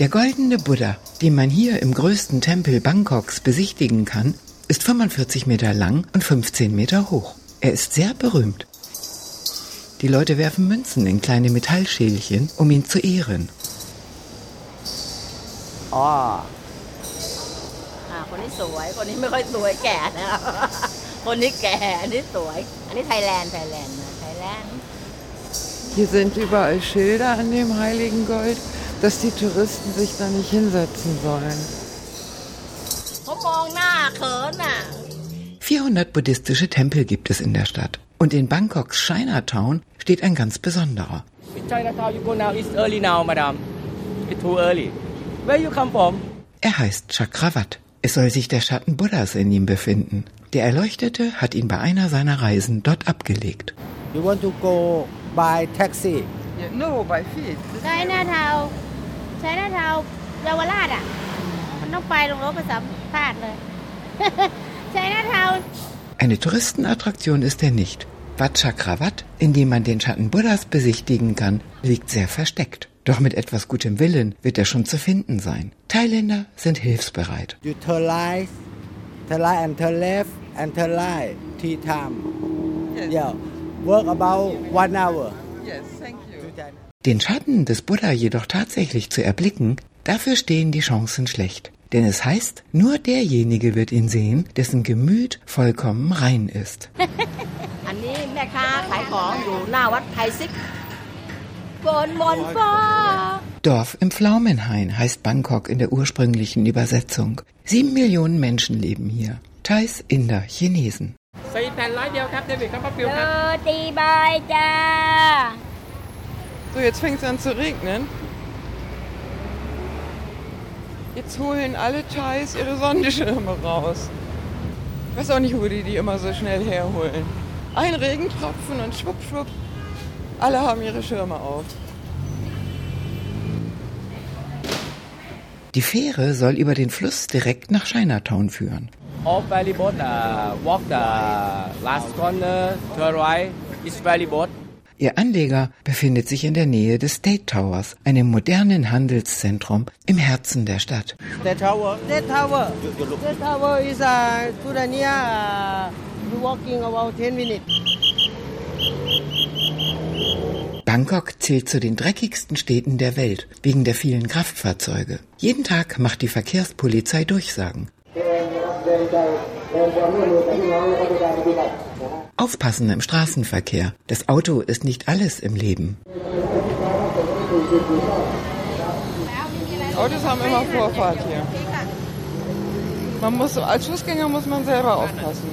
Der goldene Buddha, den man hier im größten Tempel Bangkoks besichtigen kann, ist 45 Meter lang und 15 Meter hoch. Er ist sehr berühmt. Die Leute werfen Münzen in kleine Metallschälchen, um ihn zu ehren. อ๋ออ่าคนนี้สวย คนนี้ไม่ค่อยสวยแก่นะ คนนี้แก่ อันนี้สวย อันนี้ไทยแลนด์ ไทยแลนด์นะไทยแลนด์ Hier sind überall Schilder an dem heiligen Gold, dass die Touristen sich da nicht hinsetzen sollen. 400 buddhistische Tempel gibt es in der Stadt. Und in Bangkoks Chinatown steht ein ganz besonderer. Er heißt Chakravat. Es soll sich der Schatten Buddhas in ihm befinden. Der Erleuchtete hat ihn bei einer seiner Reisen dort abgelegt. You want to go by taxi? Yeah, no, by feet. Chinatown. ใช้หน้าเทาใช้หน้าเทาเยาวราชอ่ะ มันต้องไปลงรถไปสัมภาษณ์เลย ใช้หน้าเทา Eine Touristenattraktion ist er nicht. Wat Chakravat, in dem man den Schatten Buddhas besichtigen kann, liegt sehr versteckt. Doch mit etwas gutem Willen wird er schon zu finden sein. Thailänder sind hilfsbereit. You turn right, turn right and turn left and turn right. Three time. Yes. Yeah. Work about one hour. Yes, thank you. Den Schatten des Buddha jedoch tatsächlich zu erblicken, dafür stehen die Chancen schlecht. Denn es heißt, nur derjenige wird ihn sehen, dessen Gemüt vollkommen rein ist. Dorf im Pflaumenhain heißt Bangkok in der ursprünglichen Übersetzung. Sieben Millionen Menschen leben hier. Thais, Inder, Chinesen. So, jetzt fängt es an zu regnen. Jetzt holen alle Thais ihre Sonnenschirme raus. Ich weiß auch nicht, wo die die immer so schnell herholen. Ein Regentropfen und schwupp, schwupp. Alle haben ihre Schirme auf. Die Fähre soll über den Fluss direkt nach Chinatown führen. All ferry boat uh, walk the last corner, turn right. It's ferry boat. Ihr Anleger befindet sich in der Nähe des State Towers, einem modernen Handelszentrum im Herzen der Stadt. That tower. That tower. That tower is uh, to the near. Uh, walking about 10 minutes. Bangkok zählt zu den dreckigsten Städten der Welt wegen der vielen Kraftfahrzeuge. Jeden Tag macht die Verkehrspolizei Durchsagen. Aufpassen im Straßenverkehr. Das Auto ist nicht alles im Leben. Autos haben immer Vorfahrt hier. Man muss, als Fußgänger muss man selber aufpassen.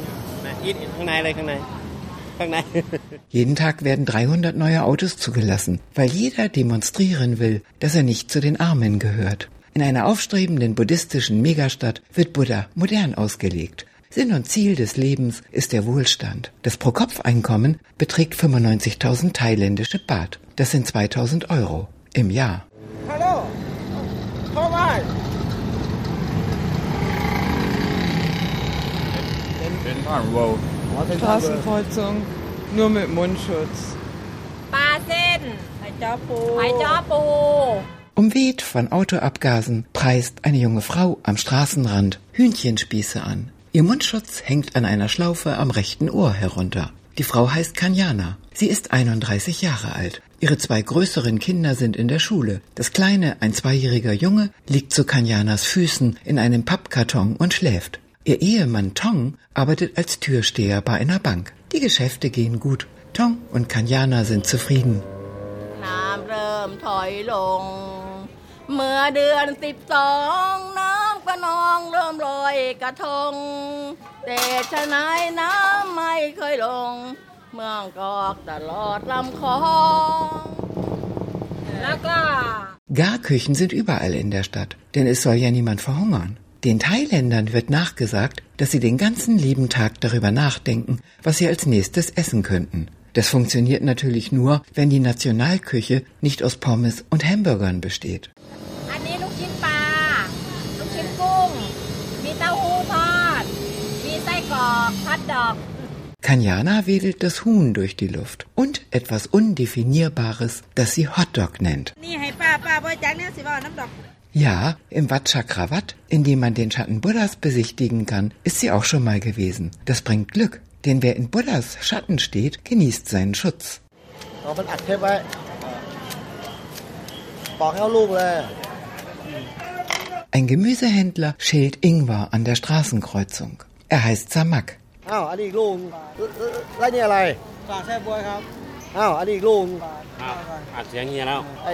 Jeden Tag werden 300 neue Autos zugelassen, weil jeder demonstrieren will, dass er nicht zu den Armen gehört. In einer aufstrebenden buddhistischen Megastadt wird Buddha modern ausgelegt. Sinn und Ziel des Lebens ist der Wohlstand. Das Pro-Kopf-Einkommen beträgt 95.000 thailändische Baht. Das sind 2.000 Euro im Jahr. Hallo, komm rein. Straßenkreuzung, nur mit Mundschutz. Umweht von Autoabgasen preist eine junge Frau am Straßenrand Hühnchenspieße an. Ihr Mundschutz hängt an einer Schlaufe am rechten Ohr herunter. Die Frau heißt Kanyana. Sie ist 31 Jahre alt. Ihre zwei größeren Kinder sind in der Schule. Das kleine, ein zweijähriger Junge, liegt zu Kanyanas Füßen in einem Pappkarton und schläft. Ihr Ehemann Tong arbeitet als Türsteher bei einer Bank. Die Geschäfte gehen gut. Tong und Kanyana sind zufrieden. น้ำเริ่มถอยลง เมื่อเดือนสิบส องน้ำก็นองเริ่มลอยกระทง แต่ชะไหนายน้ำไม่เคยลง เมืองกอกตลอดลำคลอง แล้วก็ Garküchen sind überall in der Stadt, denn es soll ja niemand verhungern. Den Thailändern wird nachgesagt, dass sie den ganzen lieben Tag darüber nachdenken, was sie als nächstes essen könnten. Das funktioniert natürlich nur, wenn die Nationalküche nicht aus Pommes und Hamburgern besteht. Kanjana wedelt das Huhn durch die Luft und etwas Undefinierbares, das sie Hotdog nennt. Ja, im Watschakravat, in dem man den Schatten Buddhas besichtigen kann, ist sie auch schon mal gewesen. Das bringt Glück, denn wer in Buddhas Schatten steht, genießt seinen Schutz. Ein Gemüsehändler schält Ingwer an der Straßenkreuzung. Er heißt Samak. อ้าว อันนี้อีกลูกแล้วนี่อะไร ฝากแช่บวยครับ อ้าว อันนี้อีกลูก อัดเสียงเฮียแล้ว ไอ้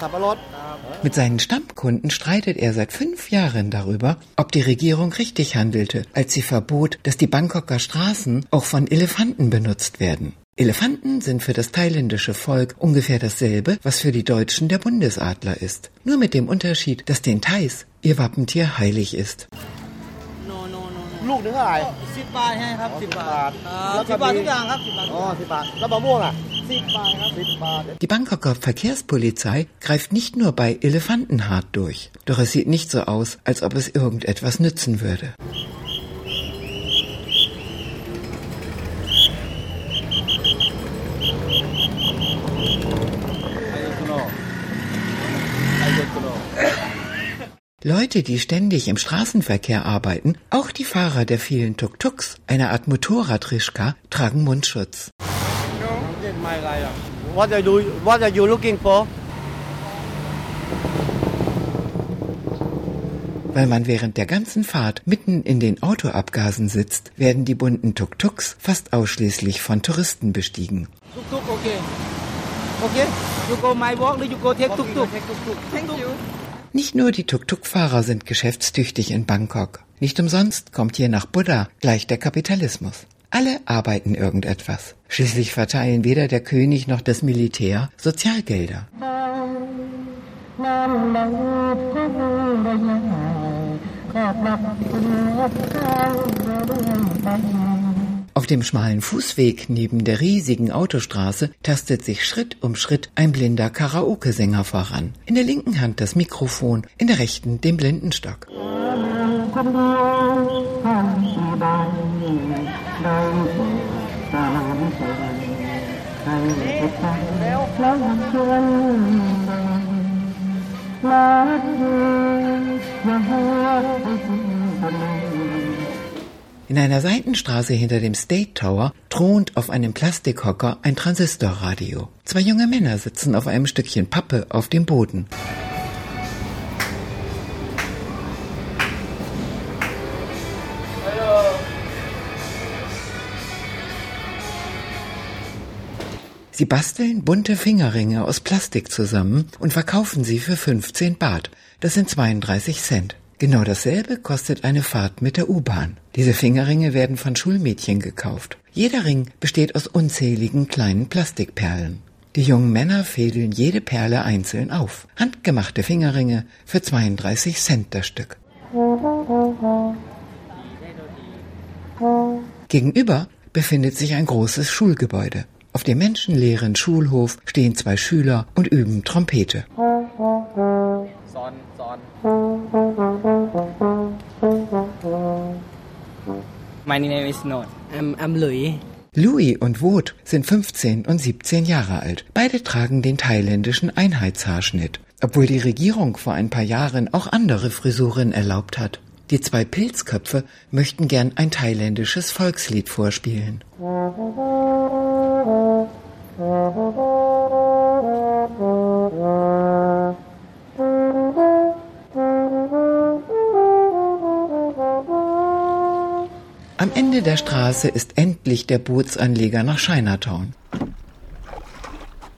สับปะรด Mit seinen Stammkunden streitet er seit fünf Jahren darüber, ob die Regierung richtig handelte, als sie verbot, dass die Bangkoker Straßen auch von Elefanten benutzt werden. Elefanten sind für das thailändische Volk ungefähr dasselbe, was für die Deutschen der Bundesadler ist. Nur mit dem Unterschied, dass den Thais ihr Wappentier heilig ist. ลูกนึงเท่าไหร่ สิบบาทให้ครับสิบบาท แล้ว สิบบาททุกอย่างครับสิบบาท อ๋อสิบบาท แล้วมะม่วงอ่ะ สิบบาทครับ สิบบาท Die Bangkoker Verkehrspolizei greift nicht nur bei Elefanten hart durch, doch es sieht nicht so aus, als ob es irgendetwas nützen würde. Leute, die ständig im Straßenverkehr arbeiten, auch die Fahrer der vielen Tuk-Tuks, einer Art Motorradrischka, tragen Mundschutz. Weil man während der ganzen Fahrt mitten in den Autoabgasen sitzt, werden die bunten Tuk-Tuks fast ausschließlich von Touristen bestiegen. Tuk-Tuk, okay. Okay, you go my walk, you go take Tuk-Tuk. Thank you. Nicht nur die Tuk-Tuk-Fahrer sind geschäftstüchtig in Bangkok. Nicht umsonst kommt hier nach Buddha gleich der Kapitalismus. Alle arbeiten irgendetwas. Schließlich verteilen weder der König noch das Militär Sozialgelder. Auf dem schmalen Fußweg neben der riesigen Autostraße tastet sich Schritt um Schritt ein blinder Karaoke-Sänger voran. In der linken Hand das Mikrofon, in der rechten den Blindenstock. In einer Seitenstraße hinter dem State Tower thront auf einem Plastikhocker ein Transistorradio. Zwei junge Männer sitzen auf einem Stückchen Pappe auf dem Boden. Sie basteln bunte Fingerringe aus Plastik zusammen und verkaufen sie für 15 Baht. Das sind 32 Cent. Genau dasselbe kostet eine Fahrt mit der U-Bahn. Diese Fingerringe werden von Schulmädchen gekauft. Jeder Ring besteht aus unzähligen kleinen Plastikperlen. Die jungen Männer fädeln jede Perle einzeln auf. Handgemachte Fingerringe für 32 Cent das Stück. Gegenüber befindet sich ein großes Schulgebäude. Auf dem menschenleeren Schulhof stehen zwei Schüler und üben Trompete. Son, son. My name is Not. I'm I'm Louis Louis und Woth sind 15 und 17 Jahre alt. Beide tragen den thailändischen Einheitshaarschnitt, obwohl die Regierung vor ein paar Jahren auch andere Frisuren erlaubt hat. Die zwei Pilzköpfe möchten gern ein thailändisches Volkslied vorspielen. Straße ist endlich der Bootsanleger nach Chinatown.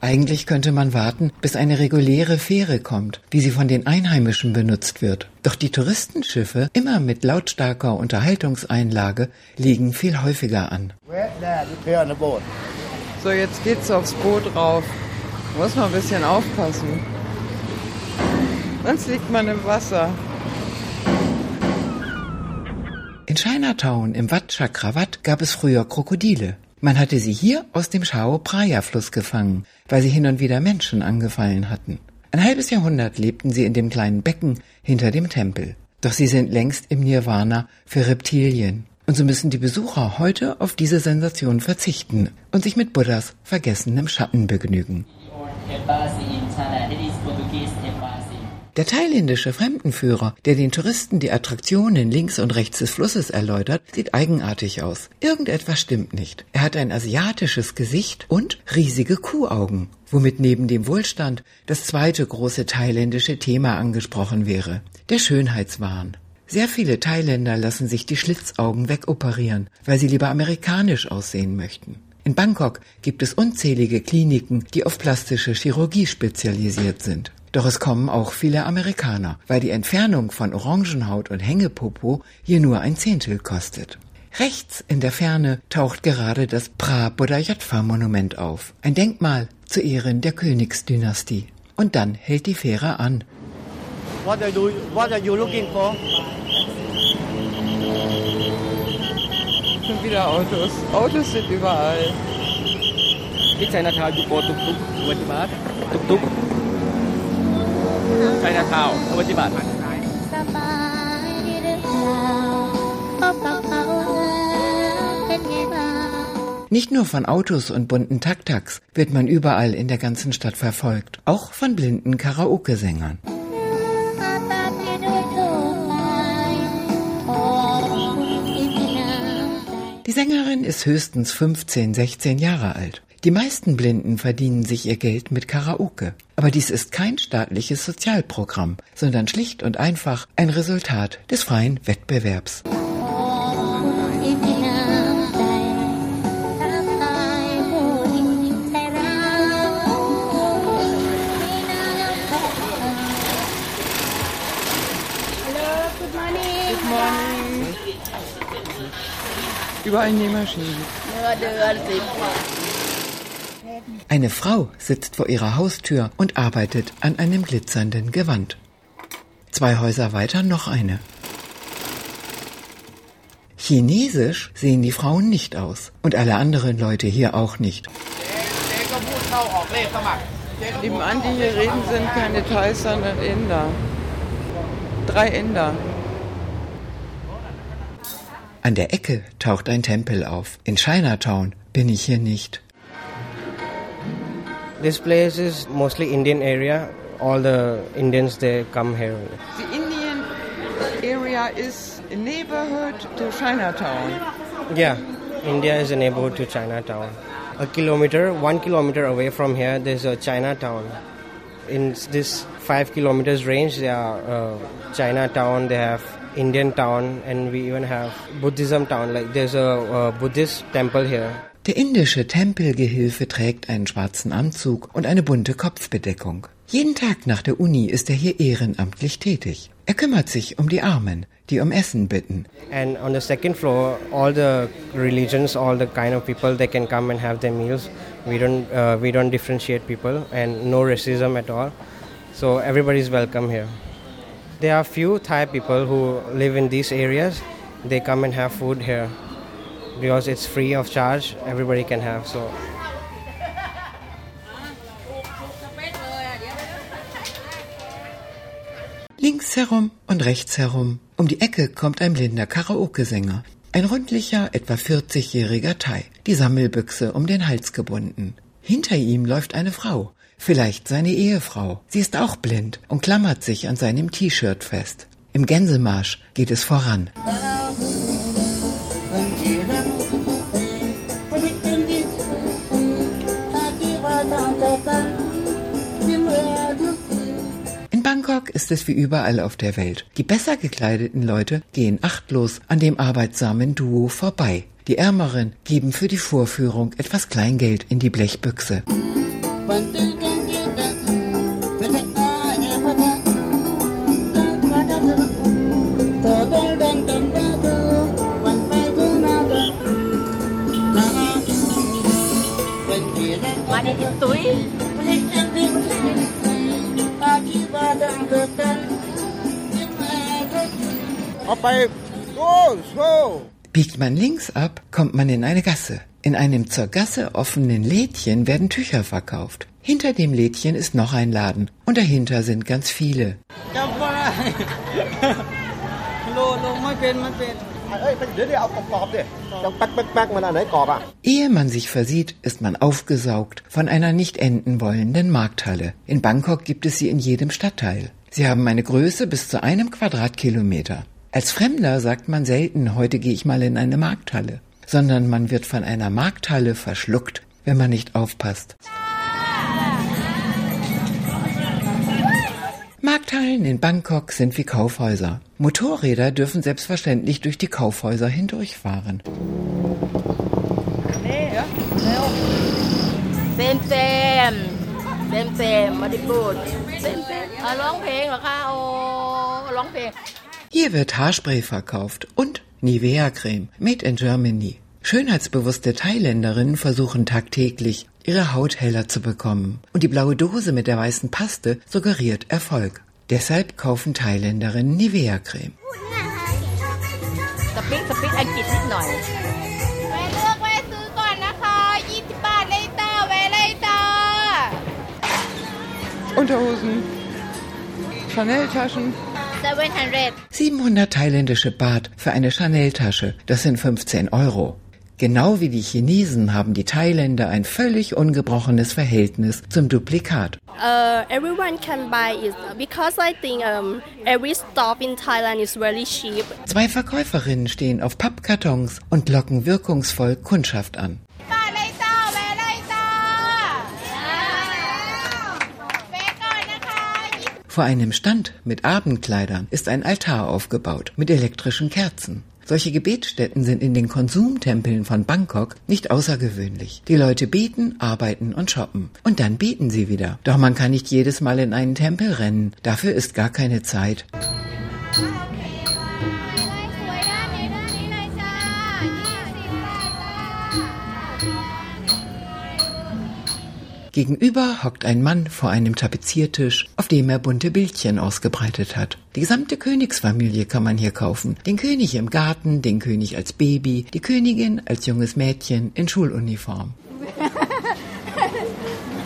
Eigentlich könnte man warten, bis eine reguläre Fähre kommt, wie sie von den Einheimischen benutzt wird. Doch die Touristenschiffe, immer mit lautstarker Unterhaltungseinlage, liegen viel häufiger an. So, jetzt geht's aufs Boot rauf. Muss man ein bisschen aufpassen. Sonst liegt man im Wasser. In Chinatown im Wat Chakravat gab es früher Krokodile. Man hatte sie hier aus dem Chao Phraya Fluss gefangen, weil sie hin und wieder Menschen angefallen hatten. Ein halbes Jahrhundert lebten sie in dem kleinen Becken hinter dem Tempel. Doch sie sind längst im Nirvana für Reptilien. Und so müssen die Besucher heute auf diese Sensation verzichten und sich mit Buddhas vergessenem Schatten begnügen. Der thailändische Fremdenführer, der den Touristen die Attraktionen links und rechts des Flusses erläutert, sieht eigenartig aus. Irgendetwas stimmt nicht. Er hat ein asiatisches Gesicht und riesige Kuhaugen, womit neben dem Wohlstand das zweite große thailändische Thema angesprochen wäre, der Schönheitswahn. Sehr viele Thailänder lassen sich die Schlitzaugen wegoperieren, weil sie lieber amerikanisch aussehen möchten. In Bangkok gibt es unzählige Kliniken, die auf plastische Chirurgie spezialisiert sind. Doch es kommen auch viele Amerikaner, weil die Entfernung von Orangenhaut und Hängepopo hier nur ein Zehntel kostet. Rechts in der Ferne taucht gerade das Pra Bodhayatva Monument auf, ein Denkmal zu Ehren der Königsdynastie. Und dann hält die Fähre an. What are you, what are you looking for? Schon wieder Autos. Autos sind überall. In Chinatown, you go tuk tuk, 20 baht. Tuk tuk. Chinatown, 20 baht. สบายดีหรือเปล่าพบกับเขาแล้วเป็นไงบ้าง Nicht nur von Autos und bunten Taktaks wird man überall in der ganzen Stadt verfolgt, auch von blinden Karaoke-Sängern. หาตาที่ด้วยตัวไม้ขอบคุณที่มีน้ำใจ Die Sängerin ist höchstens 15, 16 Jahre alt. Die meisten Blinden verdienen sich ihr Geld mit Karaoke. Aber dies ist kein staatliches Sozialprogramm, sondern schlicht und einfach ein Resultat des freien Wettbewerbs. Überall Nähmaschinen. Ja, der hört sich. Eine Frau sitzt vor ihrer Haustür und arbeitet an einem glitzernden Gewand. Zwei Häuser weiter noch eine. Chinesisch sehen die Frauen nicht aus und alle anderen Leute hier auch nicht. Nebenan, die hier reden, sind keine Thais, sondern Inder. Drei Inder. An der Ecke taucht ein Tempel auf. In Chinatown bin ich hier nicht. This place is mostly Indian area. All the Indians they come here. The Indian area is a neighborhood to Chinatown. Yeah, India is a neighborhood to Chinatown. A kilometer, one kilometer away from here, there's a Chinatown. In this five kilometers range, there are uh, Chinatown. They have Indian town, and we even have Buddhism town. Like there's a uh, Buddhist temple here. Der indische Tempelgehilfe trägt einen schwarzen Anzug und eine bunte Kopfbedeckung. Jeden Tag nach der Uni ist er hier ehrenamtlich tätig. Er kümmert sich um die Armen, die um Essen bitten. And on the second floor, all the religions, all the kind of people, they can come and have their meals. We don't, uh, we don't differentiate people, and no racism at all. So everybody's welcome here. There are few Thai people who live in these areas. They come and have food here because it's free of charge. Everybody can have. So Links herum und rechts herum. Um die Ecke kommt ein blinder Karaoke-Sänger. Ein rundlicher, etwa 40-jähriger Thai, die Sammelbüchse um den Hals gebunden. Hinter ihm läuft eine Frau, vielleicht seine Ehefrau. Sie ist auch blind und klammert sich an seinem T-Shirt fest. Im Gänsemarsch geht es voran. In ist es wie überall auf der Welt. Die besser gekleideten Leute gehen achtlos an dem arbeitsamen Duo vorbei. Die Ärmeren geben für die Vorführung etwas Kleingeld in die Blechbüchse. vorbei. Los, los. Biegt man links ab, kommt man in eine Gasse. In einem zur Gasse offenen Lädchen werden Tücher verkauft. Hinter dem Lädchen ist noch ein Laden und dahinter sind ganz viele. Ehe man sich versieht, ist man aufgesaugt von einer nicht enden wollenden Markthalle. In Bangkok gibt es sie in jedem Stadtteil. Sie haben eine Größe bis zu einem Quadratkilometer. Als Fremder sagt man selten, heute gehe ich mal in eine Markthalle, sondern man wird von einer Markthalle verschluckt, wenn man nicht aufpasst. Markthallen in Bangkok sind wie Kaufhäuser. Motorräder dürfen selbstverständlich durch die Kaufhäuser hindurchfahren. Hier wird Haarspray verkauft und Nivea-Creme, made in Germany. Schönheitsbewusste Thailänderinnen versuchen tagtäglich, ihre Haut heller zu bekommen. Und die blaue Dose mit der weißen Paste suggeriert Erfolg. Deshalb kaufen Thailänderinnen Nivea-Creme. Unterhosen, Chanel-Taschen. 700 700 thailändische Baht für eine Chanel-Tasche, das sind 15 Euro. Genau wie die Chinesen haben die Thailänder ein völlig ungebrochenes Verhältnis zum Duplikat. Uh, everyone can buy it because I think um, every stop in Thailand is very cheap. Zwei Verkäuferinnen stehen auf Pappkartons und locken wirkungsvoll Kundschaft an. Vor einem Stand mit Abendkleidern ist ein Altar aufgebaut mit elektrischen Kerzen. Solche Gebetsstätten sind in den Konsumtempeln von Bangkok nicht außergewöhnlich. Die Leute beten, arbeiten und shoppen. Und dann beten sie wieder. Doch man kann nicht jedes Mal in einen Tempel rennen. Dafür ist gar keine Zeit. Gegenüber hockt ein Mann vor einem Tapeziertisch, auf dem er bunte Bildchen ausgebreitet hat. Die gesamte Königsfamilie kann man hier kaufen. Den König im Garten, den König als Baby, die Königin als junges Mädchen in Schuluniform.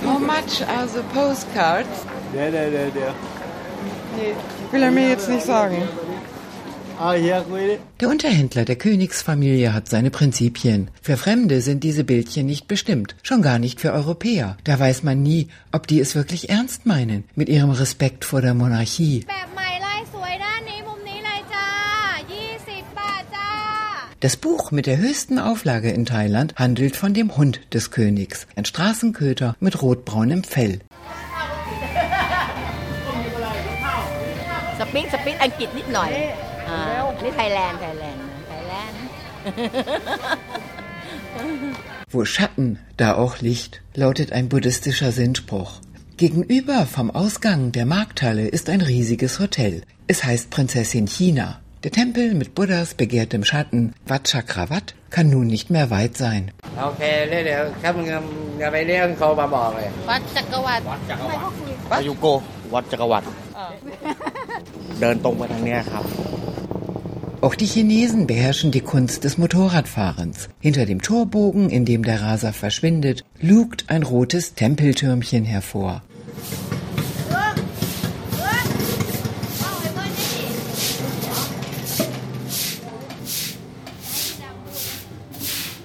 How much are the postcards? Der, der, der, der. Nee, will er mir jetzt nicht sagen. Ah, der Unterhändler der Königsfamilie hat seine Prinzipien. Für Fremde sind diese Bildchen nicht bestimmt, schon gar nicht für Europäer. Da weiß man nie, ob die es wirklich ernst meinen mit ihrem Respekt vor der Monarchie. Das Buch mit der höchsten Auflage in Thailand handelt von dem Hund des Königs, ein Straßenköter mit rotbraunem Fell. ปิกสปิกอังกฤษนิดหน่อยอ่าอันนี้ไทยแลนด์ไทยแลนด์ไทยแลนด์ Wo Schatten, da auch Licht, lautet ein buddhistischer Sinnspruch. Gegenüber vom Ausgang der Markthalle ist ein riesiges Hotel. Es heißt Prinzessin China. Der Tempel mit Buddhas begehrtem Schatten, Wat Chakravat, kann nun nicht mehr weit sein. โอเค เดี๋ยวเดี๋ยวครับมึงจะไปเรียกเขามาบอกเลย วัดจักรวรรดิ วัดจักรวรรดิ อายุโก วัดจักรวรรดิเดินตรงไปทางเนี้ยครับ Auch die Chinesen beherrschen die Kunst des Motorradfahrens. Hinter dem Torbogen, in dem der Raser verschwindet, lugt ein rotes Tempeltürmchen hervor.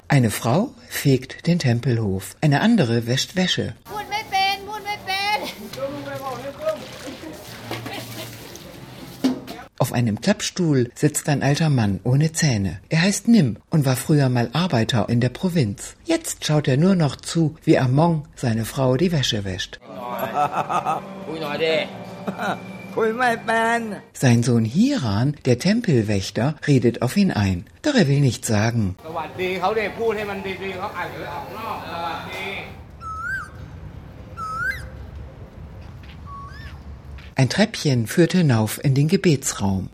Eine Frau fegt den Tempelhof, eine andere wäscht Wäsche. Auf einem Klappstuhl sitzt ein alter Mann ohne Zähne. Er heißt Nim und war früher mal Arbeiter in der Provinz. Jetzt schaut er nur noch zu, wie Among seine Frau die Wäsche wäscht. Sein Sohn Hiran, der Tempelwächter, redet auf ihn ein. Doch er will nichts sagen. Ein Treppchen führte hinauf in den Gebetsraum.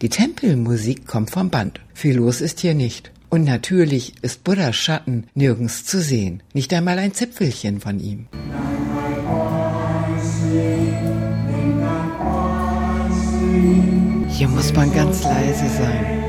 Die Tempelmusik kommt vom Band. Viel los ist hier nicht. Und natürlich ist Buddhas Schatten nirgends zu sehen, nicht einmal ein Zipfelchen von ihm. Hier muss man ganz leise sein.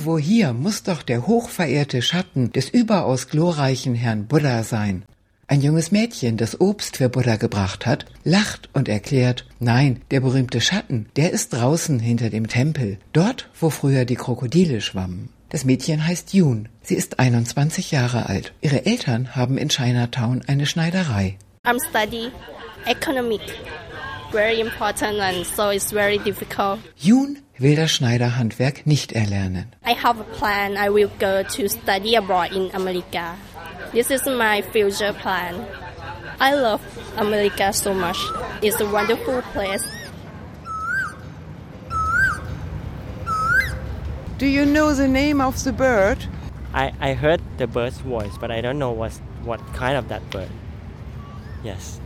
Irgendwo hier muss doch der hochverehrte Schatten des überaus glorreichen Herrn Buddha sein. Ein junges Mädchen, das Obst für Buddha gebracht hat, lacht und erklärt, nein, der berühmte Schatten, der ist draußen hinter dem Tempel, dort, wo früher die Krokodile schwammen. Das Mädchen heißt Jun. Sie ist 21 Jahre alt. Ihre Eltern haben in Chinatown eine Schneiderei. I'm study economic. Very important and so it's very difficult. Jun will das Schneiderhandwerk nicht erlernen. I have a plan. I will go to study abroad in America. This is my future plan. I love America so much. It's a wonderful place. Do you know the name of the bird? I, I heard the bird's voice, but I don't know what's, what kind of that bird. Yes.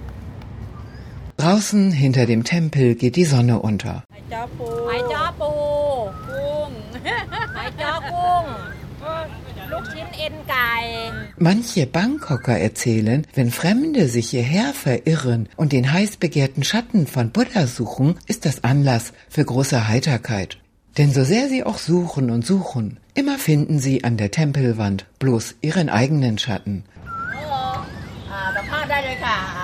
Draußen hinter dem Tempel geht die Sonne unter. Manche Bangkoker erzählen, wenn Fremde sich hierher verirren und den heiß begehrten Schatten von Buddha suchen, ist das Anlass für große Heiterkeit. Denn so sehr sie auch suchen und suchen, immer finden sie an der Tempelwand bloß ihren eigenen Schatten. อ่